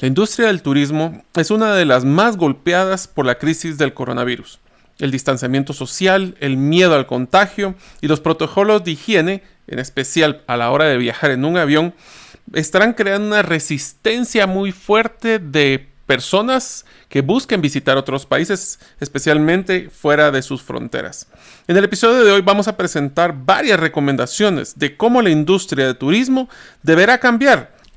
La industria del turismo es una de las más golpeadas por la crisis del coronavirus. El distanciamiento social, el miedo al contagio y los protocolos de higiene, en especial a la hora de viajar en un avión, estarán creando una resistencia muy fuerte de personas que busquen visitar otros países, especialmente fuera de sus fronteras. En el episodio de hoy vamos a presentar varias recomendaciones de cómo la industria de turismo deberá cambiar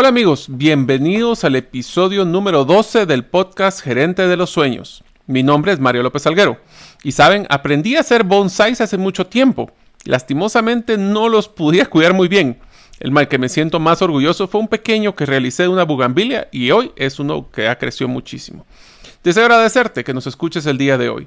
Hola amigos, bienvenidos al episodio número 12 del podcast Gerente de los Sueños. Mi nombre es Mario López Alguero. Y saben, aprendí a hacer bonsais hace mucho tiempo. Lastimosamente no los pude cuidar muy bien. El mal que me siento más orgulloso fue un pequeño que realicé de una bugambilia y hoy es uno que ha crecido muchísimo. Deseo agradecerte que nos escuches el día de hoy.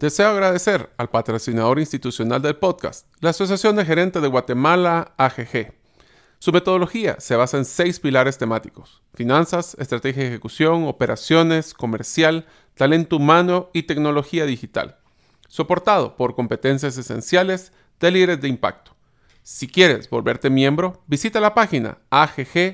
Deseo agradecer al patrocinador institucional del podcast, la Asociación de Gerentes de Guatemala, AGG. Su metodología se basa en seis pilares temáticos, finanzas, estrategia de ejecución, operaciones, comercial, talento humano y tecnología digital, soportado por competencias esenciales de líderes de impacto. Si quieres volverte miembro, visita la página agg.org.gt.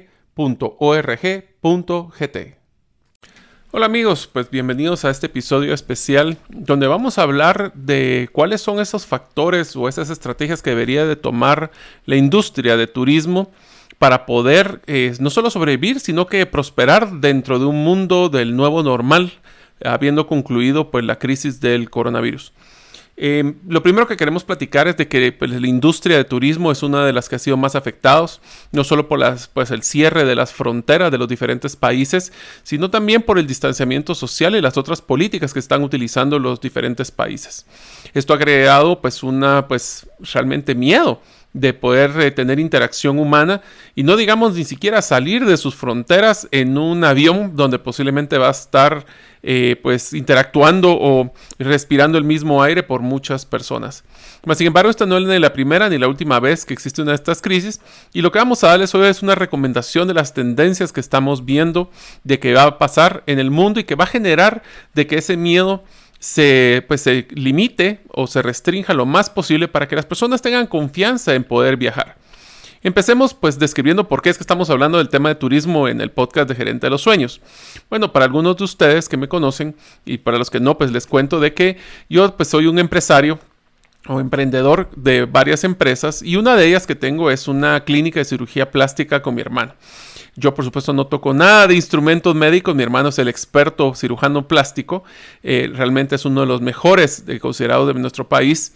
Hola amigos, pues bienvenidos a este episodio especial donde vamos a hablar de cuáles son esos factores o esas estrategias que debería de tomar la industria de turismo para poder eh, no solo sobrevivir, sino que prosperar dentro de un mundo del nuevo normal, habiendo concluido pues la crisis del coronavirus. Eh, lo primero que queremos platicar es de que pues, la industria de turismo es una de las que ha sido más afectados, no solo por pues, el cierre de las fronteras de los diferentes países, sino también por el distanciamiento social y las otras políticas que están utilizando los diferentes países. Esto ha creado pues una pues realmente miedo de poder eh, tener interacción humana y no digamos ni siquiera salir de sus fronteras en un avión donde posiblemente va a estar eh, pues interactuando o respirando el mismo aire por muchas personas. Mas, sin embargo, esta no es ni la primera ni la última vez que existe una de estas crisis y lo que vamos a darles hoy es una recomendación de las tendencias que estamos viendo de que va a pasar en el mundo y que va a generar de que ese miedo se, pues, se limite o se restrinja lo más posible para que las personas tengan confianza en poder viajar. Empecemos pues describiendo por qué es que estamos hablando del tema de turismo en el podcast de Gerente de los Sueños. Bueno, para algunos de ustedes que me conocen y para los que no, pues les cuento de que yo pues soy un empresario o emprendedor de varias empresas y una de ellas que tengo es una clínica de cirugía plástica con mi hermano. Yo por supuesto no toco nada de instrumentos médicos, mi hermano es el experto cirujano plástico, eh, realmente es uno de los mejores considerados de nuestro país.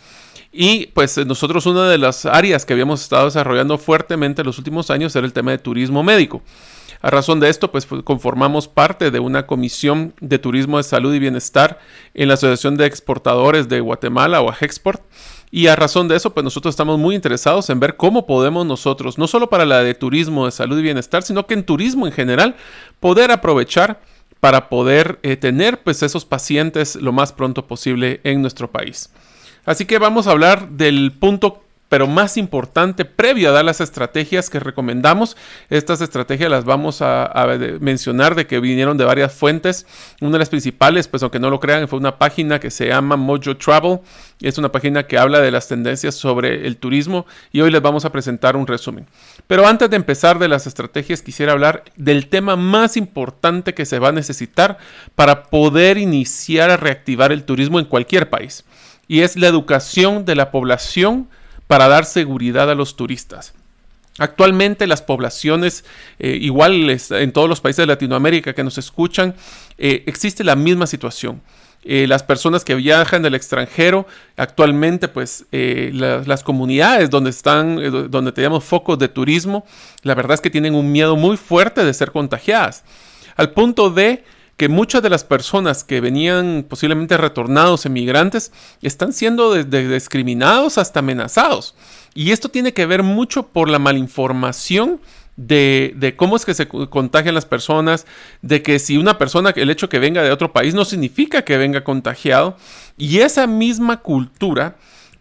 Y pues nosotros una de las áreas que habíamos estado desarrollando fuertemente en los últimos años era el tema de turismo médico. A razón de esto, pues conformamos parte de una comisión de turismo de salud y bienestar en la Asociación de Exportadores de Guatemala o AGEXPORT. Y a razón de eso, pues nosotros estamos muy interesados en ver cómo podemos nosotros, no solo para la de turismo de salud y bienestar, sino que en turismo en general, poder aprovechar para poder eh, tener pues esos pacientes lo más pronto posible en nuestro país. Así que vamos a hablar del punto pero más importante, previo a dar las estrategias que recomendamos, estas estrategias las vamos a, mencionar de que vinieron de varias fuentes. Una de las principales, pues aunque no lo crean, fue una página que se llama Mojo Travel. Es una página que habla de las tendencias sobre el turismo y hoy les vamos a presentar un resumen. Pero antes de empezar de las estrategias, quisiera hablar del tema más importante que se va a necesitar para poder iniciar a reactivar el turismo en cualquier país y es la educación de la población para dar seguridad a los turistas. Actualmente las poblaciones, eh, igual en todos los países de Latinoamérica que nos escuchan, eh, existe la misma situación. Eh, las personas que viajan del extranjero, actualmente pues las comunidades donde están, donde tenemos focos de turismo, la verdad es que tienen un miedo muy fuerte de ser contagiadas. Al punto de que muchas de las personas que venían posiblemente retornados emigrantes están siendo discriminados hasta amenazados. Y esto tiene que ver mucho por la malinformación de, cómo es que se contagian las personas, de que si una persona, el hecho que venga de otro país no significa que venga contagiado. Y esa misma cultura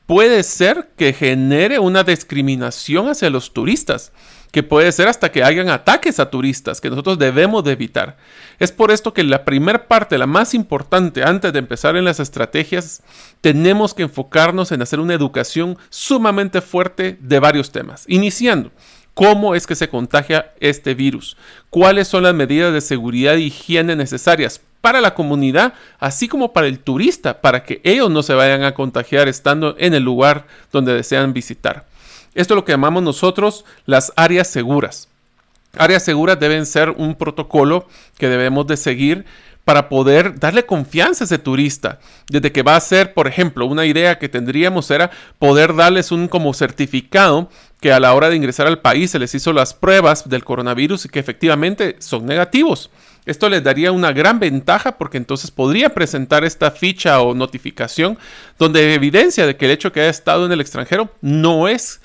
puede ser que genere una discriminación hacia los turistas que puede ser hasta que hayan ataques a turistas que nosotros debemos de evitar. Es por esto que la primera parte, la más importante antes de empezar en las estrategias, tenemos que enfocarnos en hacer una educación sumamente fuerte de varios temas, iniciando. ¿Cómo es que se contagia este virus? ¿Cuáles son las medidas de seguridad e higiene necesarias para la comunidad, así como para el turista, para que ellos no se vayan a contagiar estando en el lugar donde desean visitar? Esto es lo que llamamos nosotros las áreas seguras. Áreas seguras deben ser un protocolo que debemos de seguir para poder darle confianza a ese turista. Desde que va a ser, por ejemplo, una idea que tendríamos era poder darles un como certificado que a la hora de ingresar al país se les hizo las pruebas del coronavirus y que efectivamente son negativos. Esto les daría una gran ventaja porque entonces podría presentar esta ficha o notificación donde evidencia de que el hecho que haya estado en el extranjero no es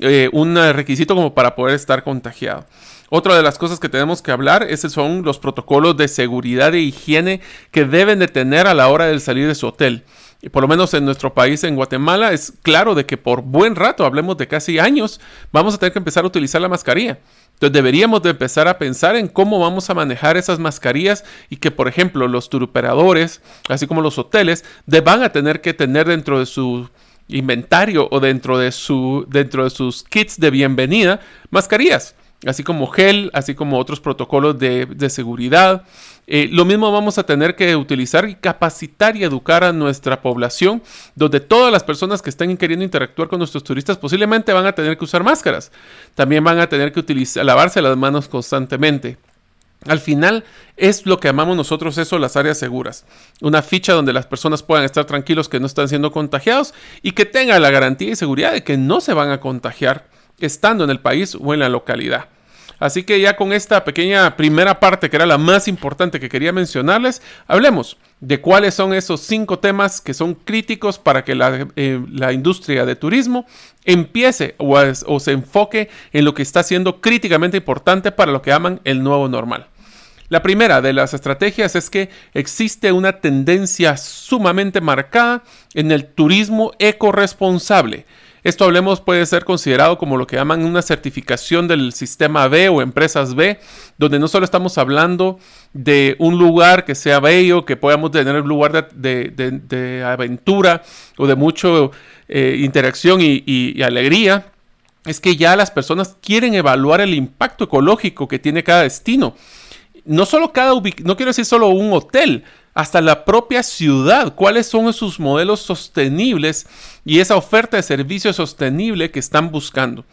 eh, un requisito como para poder estar contagiado. Otra de las cosas que tenemos que hablar esos son los protocolos de seguridad e higiene que deben de tener a la hora de salir de su hotel. Y por lo menos en nuestro país, en Guatemala, es claro de que por buen rato, hablemos de casi años, vamos a tener que empezar a utilizar la mascarilla. Entonces deberíamos de empezar a pensar en cómo vamos a manejar esas mascarillas y que, por ejemplo, los turoperadores, así como los hoteles, van a tener que tener dentro de su inventario o dentro de, su, dentro de sus kits de bienvenida mascarillas, así como gel, así como otros protocolos de, seguridad. Eh, lo mismo vamos a tener que utilizar y capacitar y educar a nuestra población, donde todas las personas que estén queriendo interactuar con nuestros turistas posiblemente van a tener que usar máscaras. También van a tener que utilizar, lavarse las manos constantemente. Al final es lo que llamamos nosotros eso las áreas seguras. Una ficha donde las personas puedan estar tranquilos que no están siendo contagiados y que tengan la garantía y seguridad de que no se van a contagiar estando en el país o en la localidad. Así que ya con esta pequeña primera parte que era la más importante que quería mencionarles, hablemos de cuáles son esos cinco temas que son críticos para que la, eh, industria de turismo empiece o, se enfoque en lo que está siendo críticamente importante para lo que llaman el nuevo normal. La primera de las estrategias es que existe una tendencia sumamente marcada en el turismo ecoresponsable. Esto hablemos puede ser considerado como lo que llaman una certificación del sistema B o empresas B, donde no solo estamos hablando de un lugar que sea bello, que podamos tener un lugar de, aventura o de mucha eh, interacción y alegría, es que ya las personas quieren evaluar el impacto ecológico que tiene cada destino. No solo cada no quiero decir solo un hotel, hasta la propia ciudad, cuáles son sus modelos sostenibles y esa oferta de servicio sostenible que están buscando.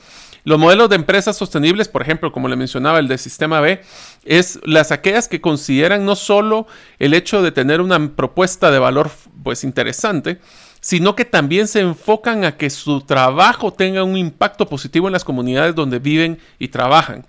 Los modelos de empresas sostenibles, por ejemplo, como le mencionaba, el de Sistema B, es las aquellas que consideran no solo el hecho de tener una propuesta de valor pues interesante, sino que también se enfocan a que su trabajo tenga un impacto positivo en las comunidades donde viven y trabajan.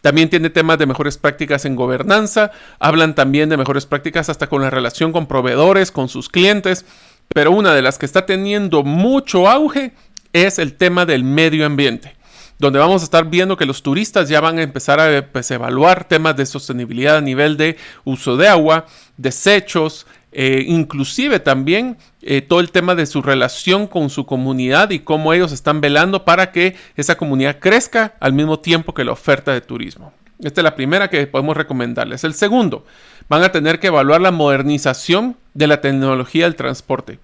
También tiene temas de mejores prácticas en gobernanza, hablan también de mejores prácticas hasta con la relación con proveedores, con sus clientes, pero una de las que está teniendo mucho auge es el tema del medio ambiente, donde vamos a estar viendo que los turistas ya van a empezar a pues, evaluar temas de sostenibilidad a nivel de uso de agua, desechos, eh, inclusive también eh, todo el tema de su relación con su comunidad y cómo ellos están velando para que esa comunidad crezca al mismo tiempo que la oferta de turismo. Esta es la primera que podemos recomendarles. El segundo, van a tener que evaluar la modernización de la tecnología del transporte.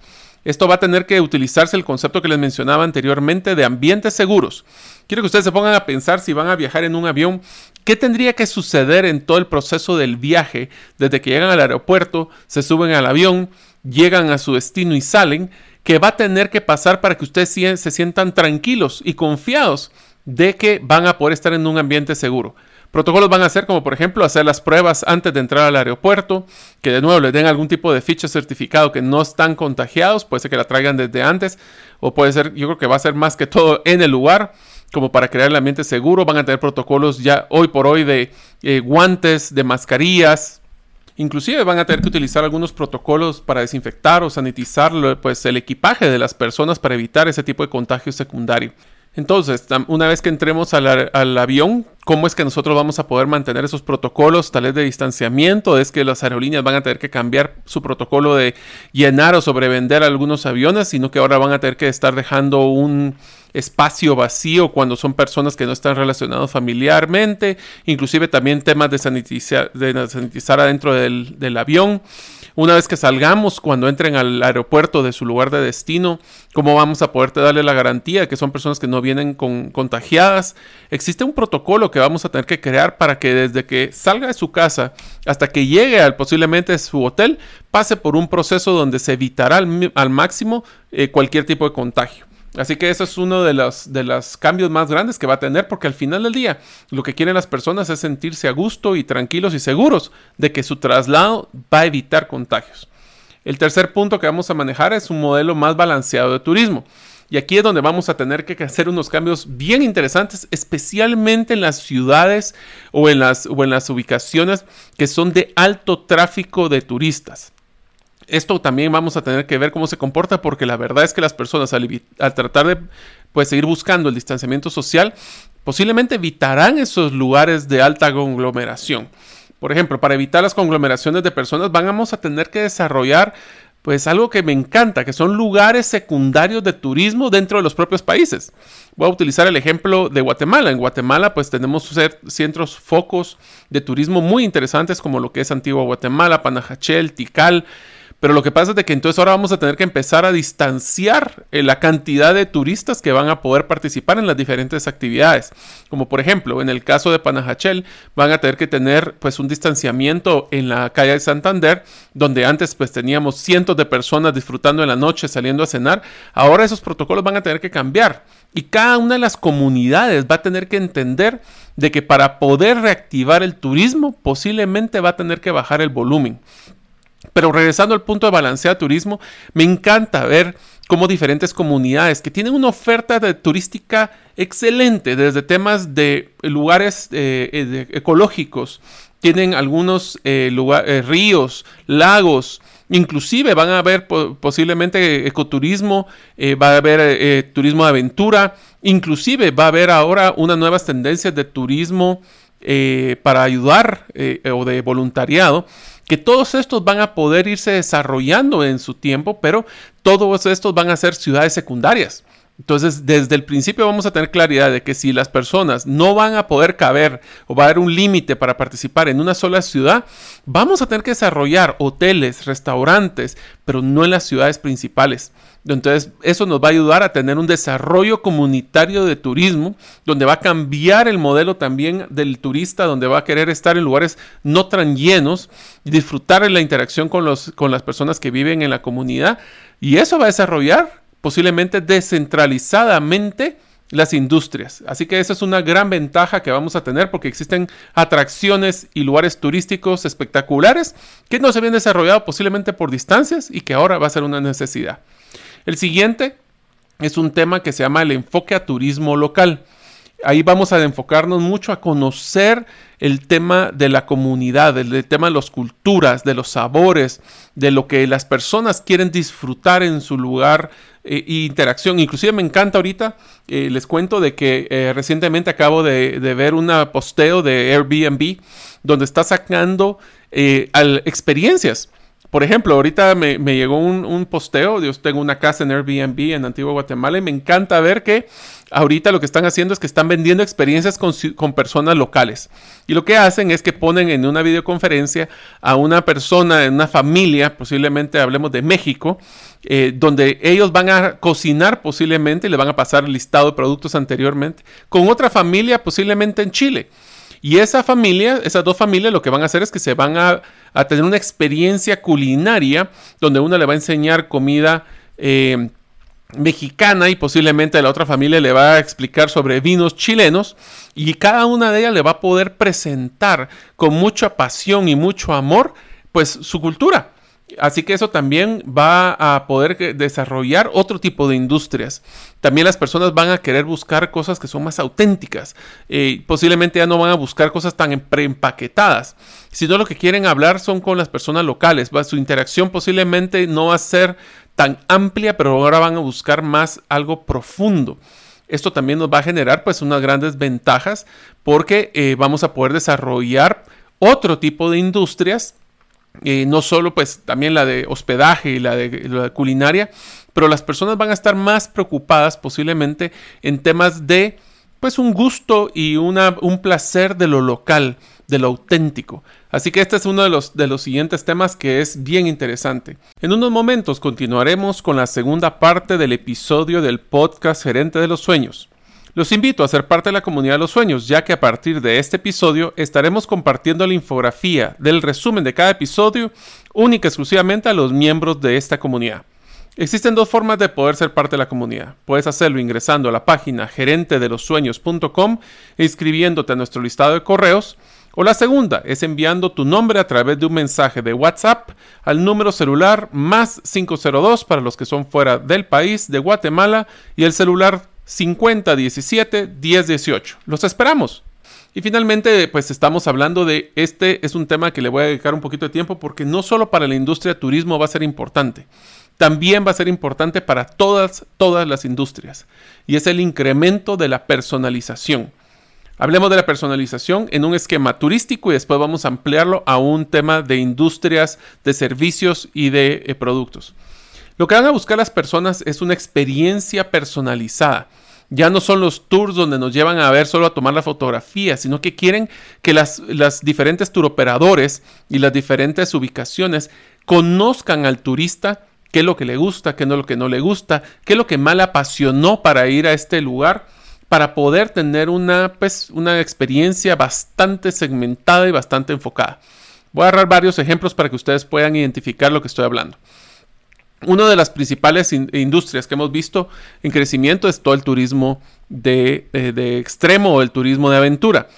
Esto va a tener que utilizarse el concepto que les mencionaba anteriormente de ambientes seguros. Quiero que ustedes se pongan a pensar si van a viajar en un avión, ¿Qué tendría que suceder en todo el proceso del viaje? Desde que llegan al aeropuerto, se suben al avión, llegan a su destino y salen, ¿Qué va a tener que pasar para que ustedes se sientan tranquilos y confiados de que van a poder estar en un ambiente seguro. Protocolos van a ser como por ejemplo hacer las pruebas antes de entrar al aeropuerto, que de nuevo les den algún tipo de ficha certificado que no están contagiados, puede ser que la traigan desde antes o puede ser, yo creo que va a ser más que todo en el lugar como para crear el ambiente seguro, van a tener protocolos ya hoy por hoy de eh, guantes, de mascarillas, Inclusive van a tener que utilizar algunos protocolos para desinfectar o sanitizar pues, el equipaje de las personas para evitar ese tipo de contagio secundario. Entonces, una vez que entremos al, avión, ¿cómo es que nosotros vamos a poder mantener esos protocolos, tal vez de distanciamiento? Es que las aerolíneas van a tener que cambiar su protocolo de llenar o sobrevender algunos aviones, sino que ahora van a tener que estar dejando un espacio vacío cuando son personas que no están relacionadas familiarmente, inclusive también temas de sanitizar, de sanitizar adentro del, del avión. Una vez que salgamos, cuando entren al aeropuerto de su lugar de destino, ¿cómo vamos a poderte darle la garantía de que son personas que no vienen con, contagiadas? Existe un protocolo que vamos a tener que crear para que desde que salga de su casa hasta que llegue al posiblemente su hotel, pase por un proceso donde se evitará al, máximo eh, cualquier tipo de contagio. Así que eso es uno de los, de los cambios más grandes que va a tener porque al final del día lo que quieren las personas es sentirse a gusto y tranquilos y seguros de que su traslado va a evitar contagios. El tercer punto que vamos a manejar es un modelo más balanceado de turismo. Y aquí es donde vamos a tener que hacer unos cambios bien interesantes, especialmente en las ciudades o en las, o en las ubicaciones que son de alto tráfico de turistas. Esto también vamos a tener que ver cómo se comporta porque la verdad es que las personas al, tratar de pues, seguir buscando el distanciamiento social, posiblemente evitarán esos lugares de alta conglomeración. Por ejemplo, para evitar las conglomeraciones de personas, vamos a tener que desarrollar pues algo que me encanta, que son lugares secundarios de turismo dentro de los propios países. Voy a utilizar el ejemplo de Guatemala. En Guatemala pues tenemos centros focos de turismo muy interesantes como lo que es Antigua Guatemala, Panajachel, Tikal, pero lo que pasa es de que entonces ahora vamos a tener que empezar a distanciar eh, la cantidad de turistas que van a poder participar en las diferentes actividades. Como por ejemplo, en el caso de Panajachel, van a tener que tener pues un distanciamiento en la calle de Santander, donde antes pues teníamos cientos de personas disfrutando en la noche, saliendo a cenar. Ahora esos protocolos van a tener que cambiar. Y cada una de las comunidades va a tener que entender de que para poder reactivar el turismo posiblemente va a tener que bajar el volumen. Pero regresando al punto de balancear turismo, me encanta ver cómo diferentes comunidades que tienen una oferta de turística excelente, desde temas de lugares eh, eh, ecológicos, tienen algunos eh, ríos, lagos, inclusive van a haber posiblemente ecoturismo, va a haber turismo de aventura, inclusive va a haber ahora unas nuevas tendencias de turismo para ayudar o de voluntariado que todos estos van a poder irse desarrollando en su tiempo, pero todos estos van a ser ciudades secundarias. Entonces, desde el principio vamos a tener claridad de que si las personas no van a poder caber o va a haber un límite para participar en una sola ciudad, vamos a tener que desarrollar hoteles, restaurantes, pero no en las ciudades principales. Entonces, eso nos va a ayudar a tener un desarrollo comunitario de turismo, donde va a cambiar el modelo también del turista, donde va a querer estar en lugares no tan llenos disfrutar de la interacción con, los, con las personas que viven en la comunidad. Y eso va a desarrollar posiblemente descentralizadamente las industrias. Así que esa es una gran ventaja que vamos a tener porque existen atracciones y lugares turísticos espectaculares que no se habían desarrollado posiblemente por distancias y que ahora va a ser una necesidad. El siguiente es un tema que se llama el enfoque a turismo local. Ahí vamos a enfocarnos mucho a conocer el tema de la comunidad, el, tema de las culturas, de los sabores, de lo que las personas quieren disfrutar en su lugar e interacción. Inclusive me encanta ahorita, eh, les cuento de que eh, recientemente acabo de, ver un posteo de Airbnb donde está sacando experiencias por ejemplo, ahorita me, llegó un, posteo, yo tengo una casa en Airbnb en Antigua Guatemala y me encanta ver que ahorita lo que están haciendo es que están vendiendo experiencias con, personas locales. Y lo que hacen es que ponen en una videoconferencia a una persona, en una familia, posiblemente hablemos de México, eh, donde ellos van a cocinar posiblemente y le van a pasar el listado de productos anteriormente, con otra familia posiblemente en Chile. Y esa familia, esas dos familias lo que van a hacer es que se van a, tener una experiencia culinaria donde uno le va a enseñar comida eh, mexicana y posiblemente la otra familia le va a explicar sobre vinos chilenos y cada una de ellas le va a poder presentar con mucha pasión y mucho amor pues su cultura. Así que eso también va a poder desarrollar otro tipo de industrias. También las personas van a querer buscar cosas que son más auténticas. Eh, posiblemente ya no van a buscar cosas tan preempaquetadas, sino lo que quieren hablar son con las personas locales. Su interacción posiblemente no va a ser tan amplia, pero ahora van a buscar más algo profundo. Esto también nos va a generar pues unas grandes ventajas porque eh, vamos a poder desarrollar otro tipo de industrias no solo pues también la de hospedaje y la de, culinaria, pero las personas van a estar más preocupadas posiblemente en temas de pues un gusto y una, un placer de lo local, de lo auténtico. Así que este es uno de los, de los siguientes temas que es bien interesante. En unos momentos continuaremos con la segunda parte del episodio del podcast Gerente de los Sueños. Los invito a ser parte de la comunidad de los sueños, ya que a partir de este episodio estaremos compartiendo la infografía del resumen de cada episodio única exclusivamente a los miembros de esta comunidad. Existen dos formas de poder ser parte de la comunidad. Puedes hacerlo ingresando a la página gerentedelosueños.com e inscribiéndote a nuestro listado de correos. O la segunda es enviando tu nombre a través de un mensaje de WhatsApp al número celular más 502 para los que son fuera del país de Guatemala y el celular 50 17 10 18. Los esperamos. Y finalmente, pues estamos hablando de este es un tema que le voy a dedicar un poquito de tiempo porque no solo para la industria de turismo va a ser importante, también va a ser importante para todas todas las industrias y es el incremento de la personalización. Hablemos de la personalización en un esquema turístico y después vamos a ampliarlo a un tema de industrias, de servicios y de eh, productos. Lo que van a buscar las personas es una experiencia personalizada. Ya no son los tours donde nos llevan a ver solo a tomar la fotografía, sino que quieren que las, diferentes turoperadores y las diferentes ubicaciones conozcan al turista qué es lo que le gusta, qué es lo que no le gusta, qué es lo que más le apasionó para ir a este lugar, para poder tener una, pues, una experiencia bastante segmentada y bastante enfocada. Voy a dar varios ejemplos para que ustedes puedan identificar lo que estoy hablando. Una de las principales industrias que hemos visto en crecimiento es todo el turismo de, eh, extremo o el turismo de aventura.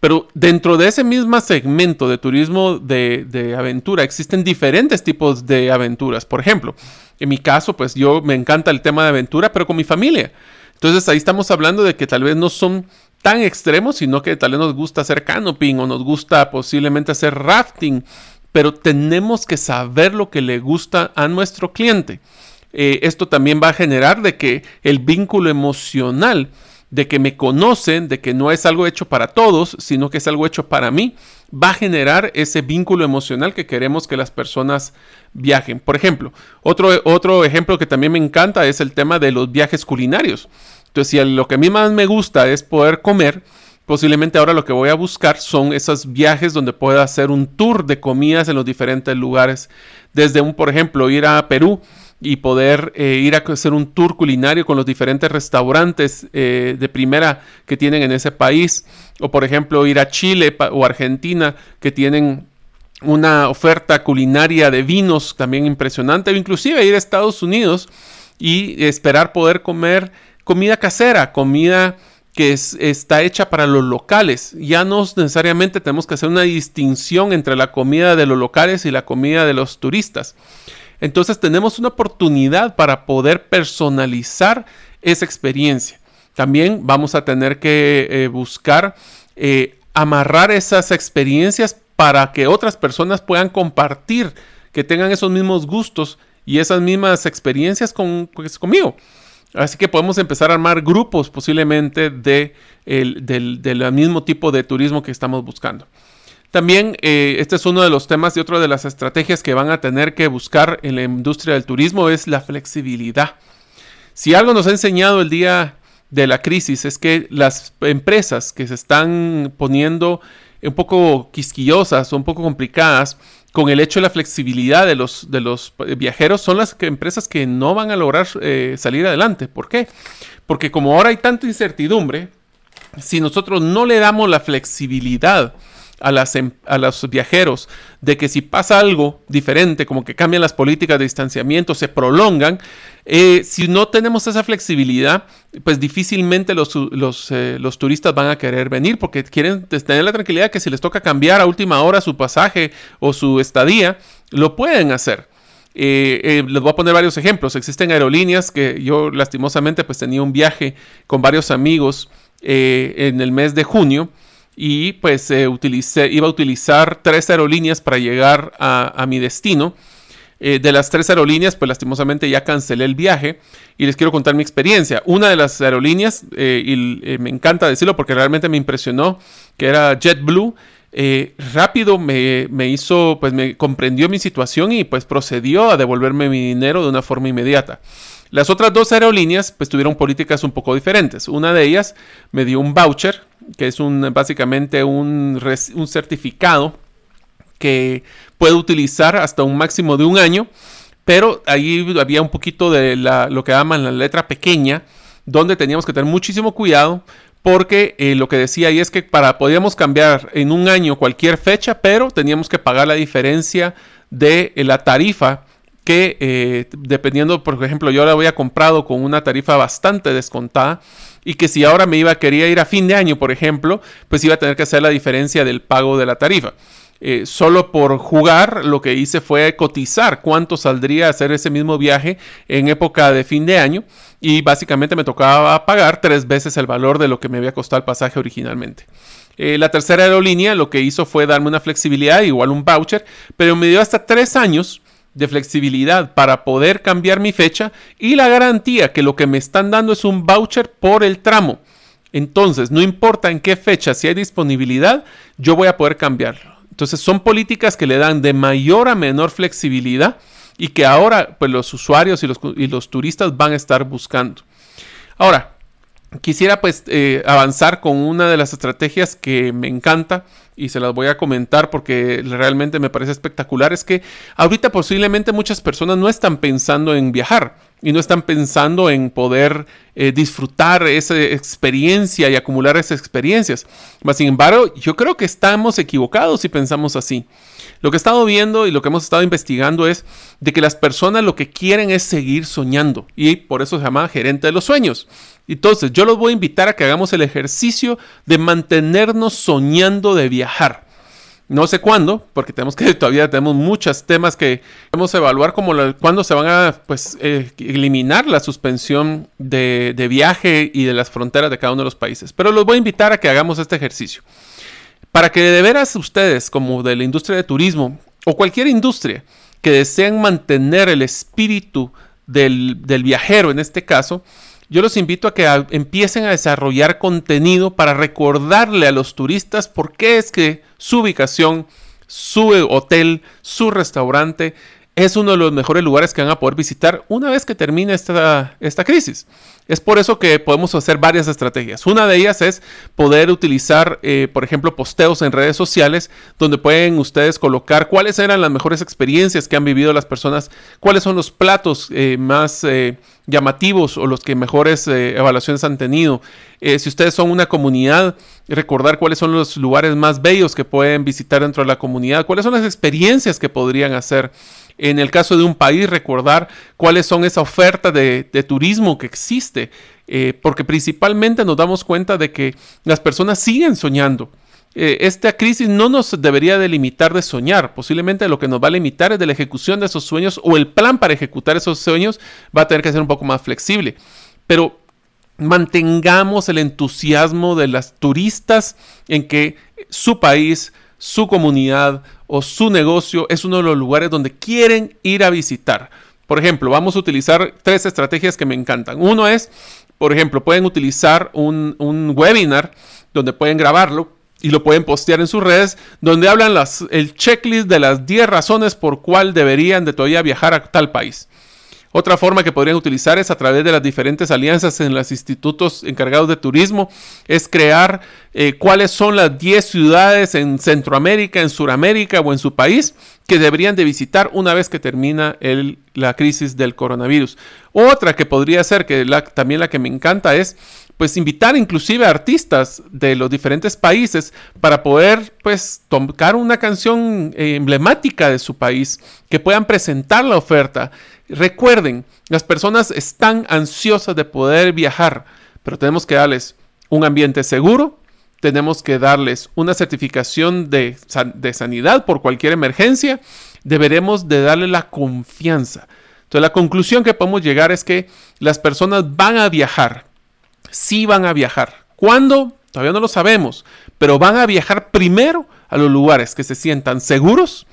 Pero dentro de ese mismo segmento de turismo de, de, aventura existen diferentes tipos de aventuras. Por ejemplo, en mi caso, pues yo me encanta el tema de aventura, pero con mi familia. Entonces ahí estamos hablando de que tal vez no son tan extremos, sino que tal vez nos gusta hacer canoping o nos gusta posiblemente hacer rafting pero tenemos que saber lo que le gusta a nuestro cliente. Eh, esto también va a generar de que el vínculo emocional, de que me conocen, de que no es algo hecho para todos, sino que es algo hecho para mí, va a generar ese vínculo emocional que queremos que las personas viajen. Por ejemplo, otro, otro ejemplo que también me encanta es el tema de los viajes culinarios. Entonces, si lo que a mí más me gusta es poder comer, Posiblemente ahora lo que voy a buscar son esos viajes donde pueda hacer un tour de comidas en los diferentes lugares. Desde un, por ejemplo, ir a Perú y poder eh, ir a hacer un tour culinario con los diferentes restaurantes eh, de primera que tienen en ese país. O por ejemplo ir a Chile o Argentina que tienen una oferta culinaria de vinos también impresionante. O inclusive ir a Estados Unidos y esperar poder comer comida casera, comida que está hecha para los locales. Ya no necesariamente tenemos que hacer una distinción entre la comida de los locales y la comida de los turistas. Entonces tenemos una oportunidad para poder personalizar esa experiencia. También vamos a tener que eh, buscar eh, amarrar esas experiencias para que otras personas puedan compartir, que tengan esos mismos gustos y esas mismas experiencias pues, conmigo. Así que podemos empezar a armar grupos posiblemente de del, mismo tipo de turismo que estamos buscando. También eh, este es uno de los temas y otra de las estrategias que van a tener que buscar en la industria del turismo es la flexibilidad. Si algo nos ha enseñado el día de la crisis es que las empresas que se están poniendo un poco quisquillosas o un poco complicadas con el hecho de la flexibilidad de los, de los viajeros son las empresas que no van a lograr eh, salir adelante. ¿Por qué? Porque como ahora hay tanta incertidumbre, si nosotros no le damos la flexibilidad a, las, em, a los viajeros de que si pasa algo diferente, como que cambian las políticas de distanciamiento, se prolongan, eh, si no tenemos esa flexibilidad, pues difícilmente los, los, eh, los, turistas van a querer venir porque quieren tener la tranquilidad que si les toca cambiar a última hora su pasaje o su estadía, lo pueden hacer. Eh, les voy a poner varios ejemplos. Existen aerolíneas que yo lastimosamente pues tenía un viaje con varios amigos en el mes de junio y pues utilicé, iba a utilizar tres aerolíneas para llegar a, mi destino. Eh, de las tres aerolíneas, pues lastimosamente ya cancelé el viaje y les quiero contar mi experiencia. Una de las aerolíneas, eh, y eh, me encanta decirlo porque realmente me impresionó, que era JetBlue, rápido me, me, hizo, pues me comprendió mi situación y pues procedió a devolverme mi dinero de una forma inmediata. Las otras dos aerolíneas pues tuvieron políticas un poco diferentes. Una de ellas me dio un voucher, que es un, básicamente un, un certificado que puede utilizar hasta un máximo de un año, pero ahí había un poquito de lo que llaman la letra pequeña, donde teníamos que tener muchísimo cuidado porque eh, lo que decía ahí es que para podíamos cambiar en un año cualquier fecha, pero teníamos que pagar la diferencia de eh, la tarifa que eh, dependiendo, por ejemplo, yo la había comprado con una tarifa bastante descontada y que si ahora me iba quería ir a fin de año, por ejemplo, pues iba a tener que hacer la diferencia del pago de la tarifa. Eh, solo por jugar, lo que hice fue cotizar cuánto saldría hacer ese mismo viaje en época de fin de año y básicamente me tocaba pagar tres veces el valor de lo que me había costado el pasaje originalmente. Eh, la tercera aerolínea lo que hizo fue darme una flexibilidad, igual un voucher, pero me dio hasta tres años de flexibilidad para poder cambiar mi fecha y la garantía que lo que me están dando es un voucher por el tramo. Entonces, no importa en qué fecha, si hay disponibilidad, yo voy a poder cambiarlo. Entonces son políticas que le dan de mayor a menor flexibilidad y que ahora pues, los usuarios y los, y los turistas van a estar buscando. Ahora, quisiera pues eh, avanzar con una de las estrategias que me encanta y se las voy a comentar porque realmente me parece espectacular. Es que ahorita posiblemente muchas personas no están pensando en viajar y no están pensando en poder eh, disfrutar esa experiencia y acumular esas experiencias. Mas, sin embargo, yo creo que estamos equivocados si pensamos así. Lo que he estado viendo y lo que hemos estado investigando es de que las personas lo que quieren es seguir soñando y por eso se llama gerente de los sueños. Entonces, yo los voy a invitar a que hagamos el ejercicio de mantenernos soñando de viajar. No sé cuándo, porque tenemos que todavía tenemos muchos temas que debemos evaluar como cuándo se van a pues eh, eliminar la suspensión de, viaje y de las fronteras de cada uno de los países. Pero los voy a invitar a que hagamos este ejercicio. Para que de veras ustedes, como de la industria de turismo o cualquier industria que deseen mantener el espíritu del viajero en este caso, yo los invito a que empiecen a desarrollar contenido para recordarle a los turistas por qué es que su ubicación, su hotel, su restaurante es uno de los mejores lugares que van a poder visitar una vez que termine esta, esta crisis. Es por eso que podemos hacer varias estrategias. Una de ellas es poder utilizar, eh, por ejemplo, posteos en redes sociales donde pueden ustedes colocar cuáles eran las mejores experiencias que han vivido las personas, cuáles son los platos eh, más eh, llamativos o los que mejores evaluaciones han tenido. si ustedes son una comunidad, recordar cuáles son los lugares más bellos que pueden visitar dentro de la comunidad, cuáles son las experiencias que podrían hacer en el caso de un país, recordar cuáles son esa oferta de, turismo que existe, eh, porque principalmente nos damos cuenta de que las personas siguen soñando. Eh, esta crisis no nos debería delimitar de soñar, posiblemente lo que nos va a limitar es de la ejecución de esos sueños o el plan para ejecutar esos sueños va a tener que ser un poco más flexible. Pero mantengamos el entusiasmo de las turistas en que su país, su comunidad o su negocio es uno de los lugares donde quieren ir a visitar. Por ejemplo, vamos a utilizar tres estrategias que me encantan. Uno es, por ejemplo, pueden utilizar un, webinar donde pueden grabarlo y lo pueden postear en sus redes, donde hablan las, el checklist de las 10 razones por cuál deberían de todavía viajar a tal país. Otra forma que podrían utilizar es a través de las diferentes alianzas en los institutos encargados de turismo, es crear eh, cuáles son las 10 ciudades en Centroamérica, en Sudamérica o en su país que deberían de visitar una vez que termina la crisis del coronavirus. Otra que podría ser, que también la que me encanta es pues invitar inclusive a artistas de los diferentes países para poder pues tocar una canción eh, emblemática de su país, que puedan presentar la oferta. Recuerden, las personas están ansiosas de poder viajar, pero tenemos que darles un ambiente seguro, tenemos que darles una certificación de, de sanidad por cualquier emergencia, deberemos de darle la confianza. Entonces la conclusión que podemos llegar es que las personas van a viajar, sí van a viajar. ¿Cuándo? Todavía no lo sabemos, pero van a viajar primero a los lugares que se sientan seguros,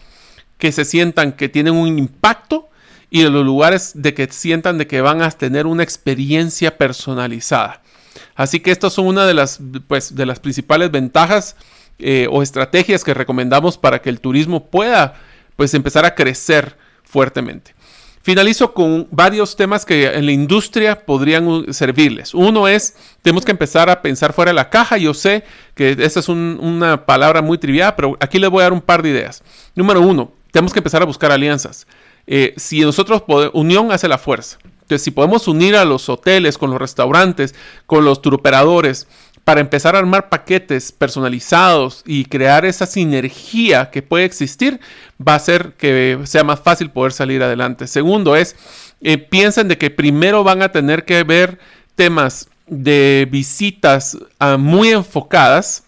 que se sientan que tienen un impacto y a los lugares de que sientan de que van a tener una experiencia personalizada. Así que estas son una de las, pues, de las principales ventajas eh, o estrategias que recomendamos para que el turismo pueda pues, empezar a crecer fuertemente. Finalizo con varios temas que en la industria podrían servirles. Uno es, tenemos que empezar a pensar fuera de la caja. Yo sé que esa es una palabra muy trivial, pero aquí les voy a dar un par de ideas. Número uno, tenemos que empezar a buscar alianzas. Eh, si nosotros, unión hace la fuerza. Entonces, si podemos unir a los hoteles, con los restaurantes, con los turoperadores, para empezar a armar paquetes personalizados y crear esa sinergia que puede existir, va a hacer que sea más fácil poder salir adelante. Segundo es, eh, piensen de que primero van a tener que ver temas de visitas ah, muy enfocadas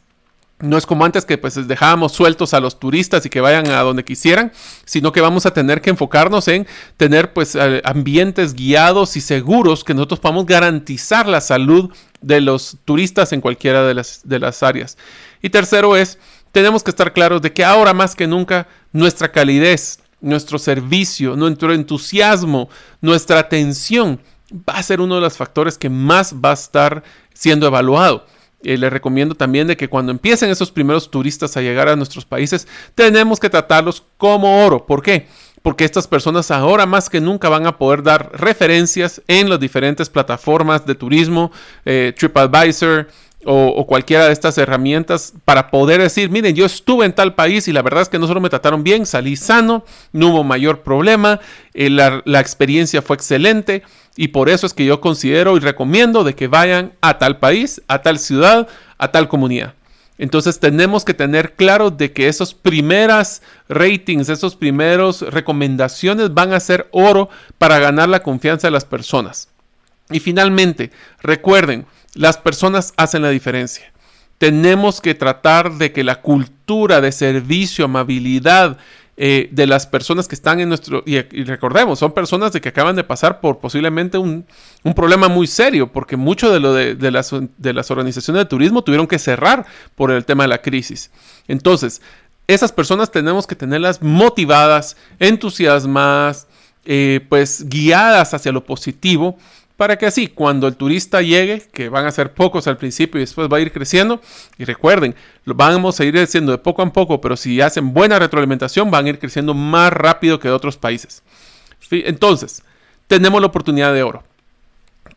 no es como antes que pues dejábamos sueltos a los turistas y que vayan a donde quisieran, sino que vamos a tener que enfocarnos en tener pues ambientes guiados y seguros que nosotros podamos garantizar la salud de los turistas en cualquiera de las, de las áreas. Y tercero es, tenemos que estar claros de que ahora más que nunca nuestra calidez, nuestro servicio, nuestro entusiasmo, nuestra atención va a ser uno de los factores que más va a estar siendo evaluado. Eh, les recomiendo también de que cuando empiecen esos primeros turistas a llegar a nuestros países, tenemos que tratarlos como oro. ¿Por qué? Porque estas personas ahora más que nunca van a poder dar referencias en las diferentes plataformas de turismo, eh, TripAdvisor, o, cualquiera de estas herramientas para poder decir, miren, yo estuve en tal país y la verdad es que no solo me trataron bien, salí sano, no hubo mayor problema, eh, la, la, experiencia fue excelente y por eso es que yo considero y recomiendo de que vayan a tal país, a tal ciudad, a tal comunidad. Entonces tenemos que tener claro de que esos primeras ratings, esos primeros recomendaciones van a ser oro para ganar la confianza de las personas. Y finalmente, recuerden, las personas hacen la diferencia. Tenemos que tratar de que la cultura de servicio, amabilidad eh, de las personas que están en nuestro... Y, recordemos, son personas de que acaban de pasar por posiblemente un, problema muy serio, porque mucho de, lo de, las, de las organizaciones de turismo tuvieron que cerrar por el tema de la crisis. Entonces, esas personas tenemos que tenerlas motivadas, entusiasmadas, eh, pues guiadas hacia lo positivo para que así cuando el turista llegue, que van a ser pocos al principio y después va a ir creciendo, y recuerden, lo vamos a ir creciendo de poco a poco, pero si hacen buena retroalimentación van a ir creciendo más rápido que otros países. Entonces, tenemos la oportunidad de oro.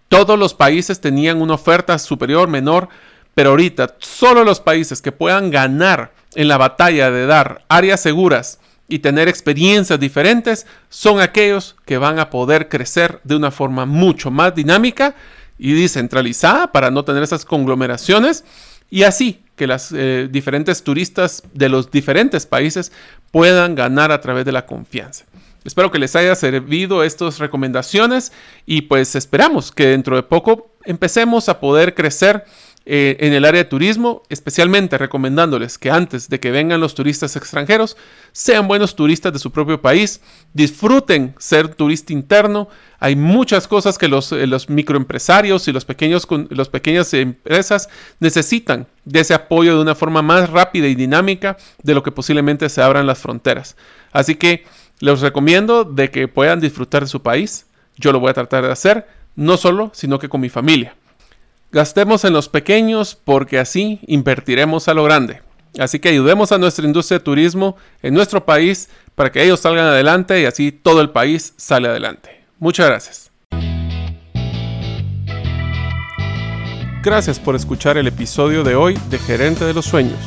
Todos los países tenían una oferta superior, menor, pero ahorita solo los países que puedan ganar en la batalla de dar áreas seguras, y tener experiencias diferentes son aquellos que van a poder crecer de una forma mucho más dinámica y descentralizada para no tener esas conglomeraciones y así que las eh, diferentes turistas de los diferentes países puedan ganar a través de la confianza. Espero que les haya servido estas recomendaciones y pues esperamos que dentro de poco empecemos a poder crecer eh, en el área de turismo, especialmente recomendándoles que antes de que vengan los turistas extranjeros, sean buenos turistas de su propio país, disfruten ser turista interno. Hay muchas cosas que los, eh, microempresarios y los pequeños, las pequeñas empresas necesitan de ese apoyo de una forma más rápida y dinámica de lo que posiblemente se abran las fronteras. Así que les recomiendo de que puedan disfrutar de su país. Yo lo voy a tratar de hacer, no solo, sino que con mi familia. Gastemos en los pequeños porque así invertiremos a lo grande. Así que ayudemos a nuestra industria de turismo en nuestro país para que ellos salgan adelante y así todo el país sale adelante. Muchas gracias. Gracias por escuchar el episodio de hoy de Gerente de los Sueños.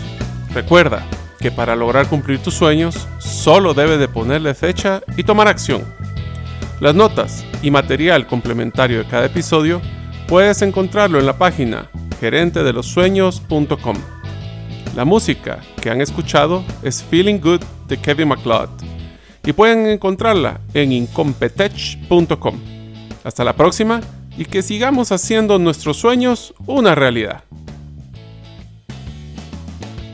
Recuerda que para lograr cumplir tus sueños solo debes de ponerle fecha y tomar acción. Las notas y material complementario de cada episodio Puedes encontrarlo en la página gerentedelosueños.com. La música que han escuchado es Feeling Good de Kevin MacLeod y pueden encontrarla en incompetech.com. Hasta la próxima y que sigamos haciendo nuestros sueños una realidad.